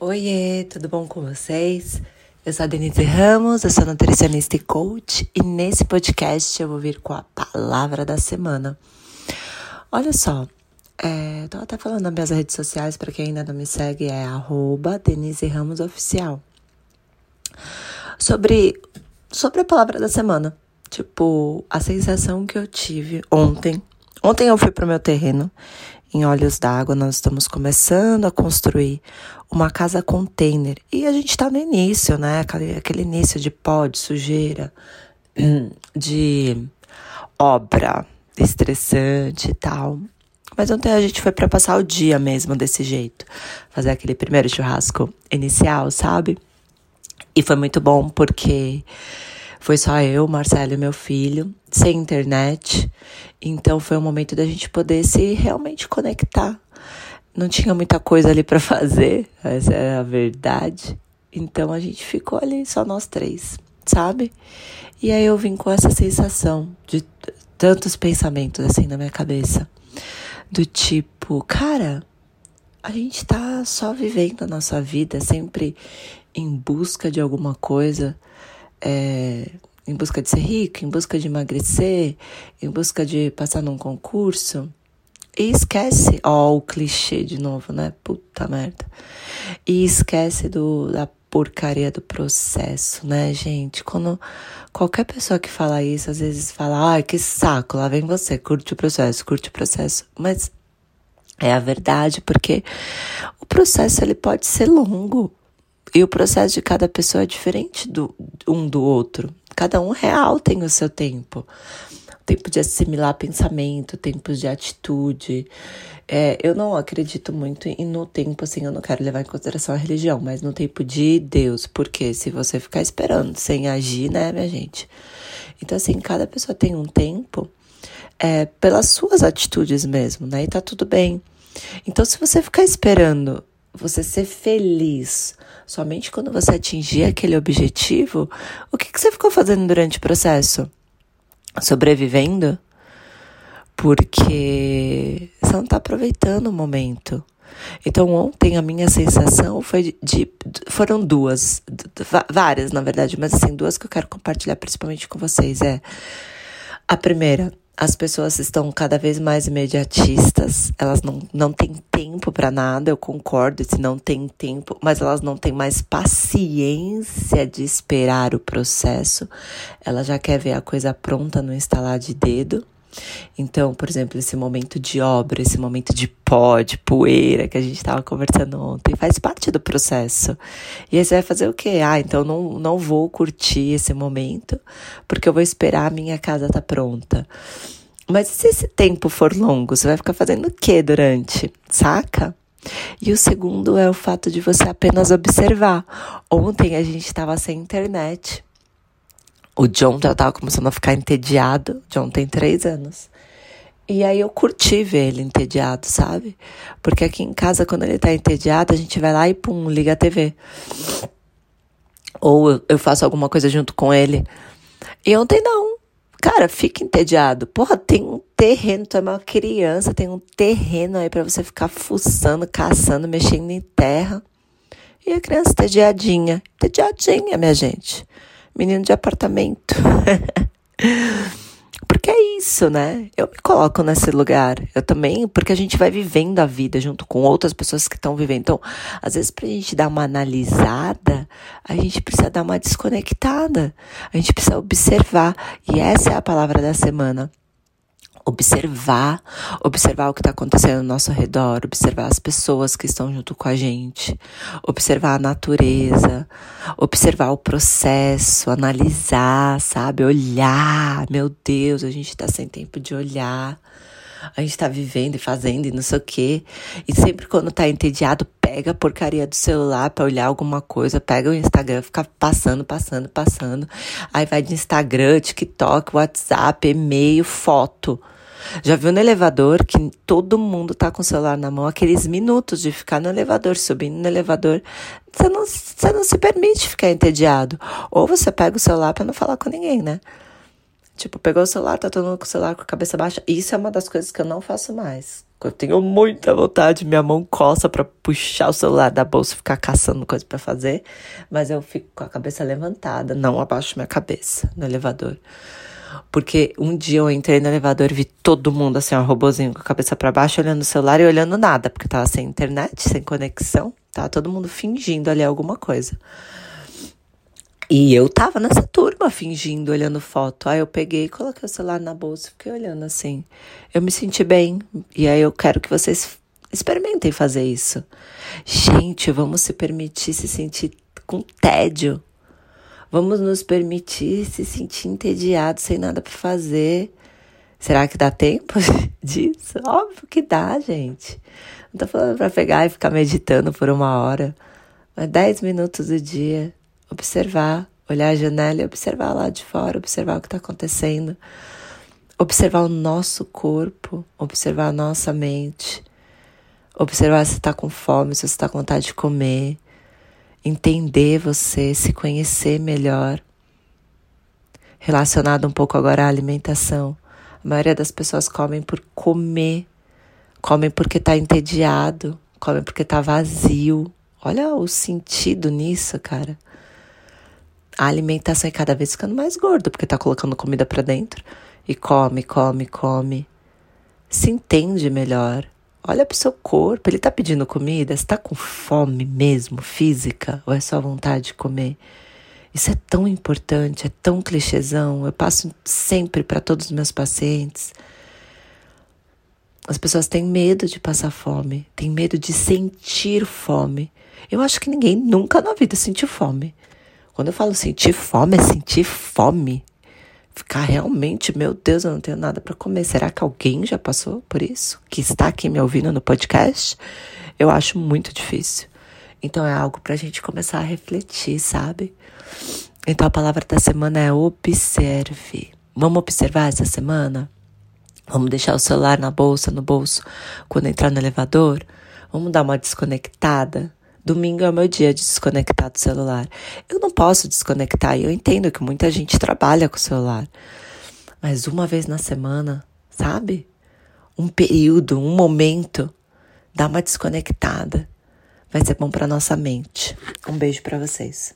Oiê, tudo bom com vocês? Eu sou a Denise Ramos, eu sou nutricionista e coach e nesse podcast eu vou vir com a palavra da semana. Olha só, é, tô até falando nas minhas redes sociais, para quem ainda não me segue, é arroba Denise Ramos Oficial. Sobre, sobre a palavra da semana. Tipo, a sensação que eu tive ontem. Ontem eu fui pro meu terreno em Olhos d'Água, nós estamos começando a construir uma casa container. E a gente está no início, né? Aquele, aquele início de pó, de sujeira, de obra estressante e tal. Mas ontem a gente foi para passar o dia mesmo desse jeito. Fazer aquele primeiro churrasco inicial, sabe? E foi muito bom porque foi só eu, Marcelo e meu filho, sem internet. Então foi um momento da gente poder se realmente conectar. Não tinha muita coisa ali para fazer, essa é a verdade. Então a gente ficou ali só nós três, sabe? E aí eu vim com essa sensação de tantos pensamentos assim na minha cabeça. Do tipo, cara, a gente tá só vivendo a nossa vida sempre em busca de alguma coisa é, em busca de ser rico, em busca de emagrecer, em busca de passar num concurso. E esquece, ó, o clichê de novo, né? Puta merda. E esquece do, da porcaria do processo, né, gente? Quando qualquer pessoa que fala isso, às vezes fala, ai, que saco, lá vem você, curte o processo, curte o processo. Mas é a verdade, porque o processo ele pode ser longo. E o processo de cada pessoa é diferente do um do outro. Cada um real tem o seu tempo. Tempo de assimilar pensamento, tempos de atitude. É, eu não acredito muito em no tempo, assim, eu não quero levar em consideração a religião, mas no tempo de Deus. Porque se você ficar esperando sem agir, né, minha gente? Então, assim, cada pessoa tem um tempo é, pelas suas atitudes mesmo, né? E tá tudo bem. Então, se você ficar esperando você ser feliz somente quando você atingir aquele objetivo, o que, que você ficou fazendo durante o processo? Sobrevivendo? Porque você não está aproveitando o momento. Então, ontem a minha sensação foi de, foram duas, várias na verdade, mas assim, duas que eu quero compartilhar principalmente com vocês. É a primeira, as pessoas estão cada vez mais imediatistas, elas não, não têm tempo para nada, eu concordo se não tem tempo, mas elas não têm mais paciência de esperar o processo, ela já quer ver a coisa pronta no instalar de dedo. Então, por exemplo, esse momento de obra, esse momento de pó, de poeira que a gente estava conversando ontem, faz parte do processo. E aí você vai fazer o quê? Ah, então não, não vou curtir esse momento, porque eu vou esperar a minha casa estar tá pronta. Mas se esse tempo for longo, você vai ficar fazendo o que durante? Saca? E o segundo é o fato de você apenas observar. Ontem a gente estava sem internet. O John já tava começando a ficar entediado. O John tem três anos. E aí eu curti ver ele entediado, sabe? Porque aqui em casa, quando ele tá entediado, a gente vai lá e pum, liga a TV. Ou eu faço alguma coisa junto com ele. E ontem não. Cara, fica entediado. Porra, tem um terreno, tu é uma criança, tem um terreno aí para você ficar fuçando, caçando, mexendo em terra. E a criança entediadinha. Entediadinha, minha gente menino de apartamento. porque é isso, né? Eu me coloco nesse lugar. Eu também, porque a gente vai vivendo a vida junto com outras pessoas que estão vivendo. Então, às vezes, pra gente dar uma analisada, a gente precisa dar uma desconectada. A gente precisa observar. E essa é a palavra da semana observar, observar o que está acontecendo ao nosso redor, observar as pessoas que estão junto com a gente, observar a natureza, observar o processo, analisar, sabe? Olhar. Meu Deus, a gente está sem tempo de olhar. A gente tá vivendo e fazendo e não sei o quê. E sempre quando tá entediado, pega a porcaria do celular para olhar alguma coisa, pega o Instagram, fica passando, passando, passando. Aí vai de Instagram, TikTok, WhatsApp, e-mail, foto. Já viu no elevador que todo mundo tá com o celular na mão, aqueles minutos de ficar no elevador, subindo no elevador, você não, você não se permite ficar entediado. Ou você pega o celular para não falar com ninguém, né? Tipo, pegou o celular, tá todo mundo com o celular com a cabeça baixa. Isso é uma das coisas que eu não faço mais. Eu tenho muita vontade, minha mão coça para puxar o celular da bolsa e ficar caçando coisa para fazer, mas eu fico com a cabeça levantada, não abaixo minha cabeça no elevador. Porque um dia eu entrei no elevador e vi todo mundo assim, ó, robozinho com a cabeça para baixo, olhando o celular e olhando nada, porque tava sem internet, sem conexão, tava todo mundo fingindo ali alguma coisa. E eu tava nessa turma fingindo, olhando foto. Aí eu peguei e coloquei o celular na bolsa, fiquei olhando assim. Eu me senti bem. E aí eu quero que vocês experimentem fazer isso. Gente, vamos se permitir se sentir com tédio. Vamos nos permitir se sentir entediado sem nada para fazer. Será que dá tempo disso? Óbvio que dá, gente. Não tô falando para pegar e ficar meditando por uma hora, mas 10 minutos do dia observar, olhar a janela e observar lá de fora, observar o que está acontecendo, observar o nosso corpo, observar a nossa mente, observar se está com fome, se está com vontade de comer, entender você, se conhecer melhor. Relacionado um pouco agora à alimentação. A maioria das pessoas comem por comer, comem porque está entediado, comem porque está vazio. Olha o sentido nisso, cara a alimentação é cada vez ficando mais gordo, porque tá colocando comida para dentro e come, come, come. Se entende melhor. Olha pro seu corpo, ele tá pedindo comida, você tá com fome mesmo, física, ou é só vontade de comer? Isso é tão importante, é tão clichêzão. Eu passo sempre para todos os meus pacientes. As pessoas têm medo de passar fome, têm medo de sentir fome. Eu acho que ninguém nunca na vida sentiu fome. Quando eu falo sentir fome, é sentir fome. Ficar realmente, meu Deus, eu não tenho nada para comer. Será que alguém já passou por isso? Que está aqui me ouvindo no podcast? Eu acho muito difícil. Então é algo para a gente começar a refletir, sabe? Então a palavra da semana é observe. Vamos observar essa semana? Vamos deixar o celular na bolsa, no bolso, quando entrar no elevador? Vamos dar uma desconectada? Domingo é o meu dia de desconectar do celular. Eu não posso desconectar e eu entendo que muita gente trabalha com o celular. Mas uma vez na semana, sabe? Um período, um momento, dá uma desconectada. Vai ser bom para nossa mente. Um beijo para vocês.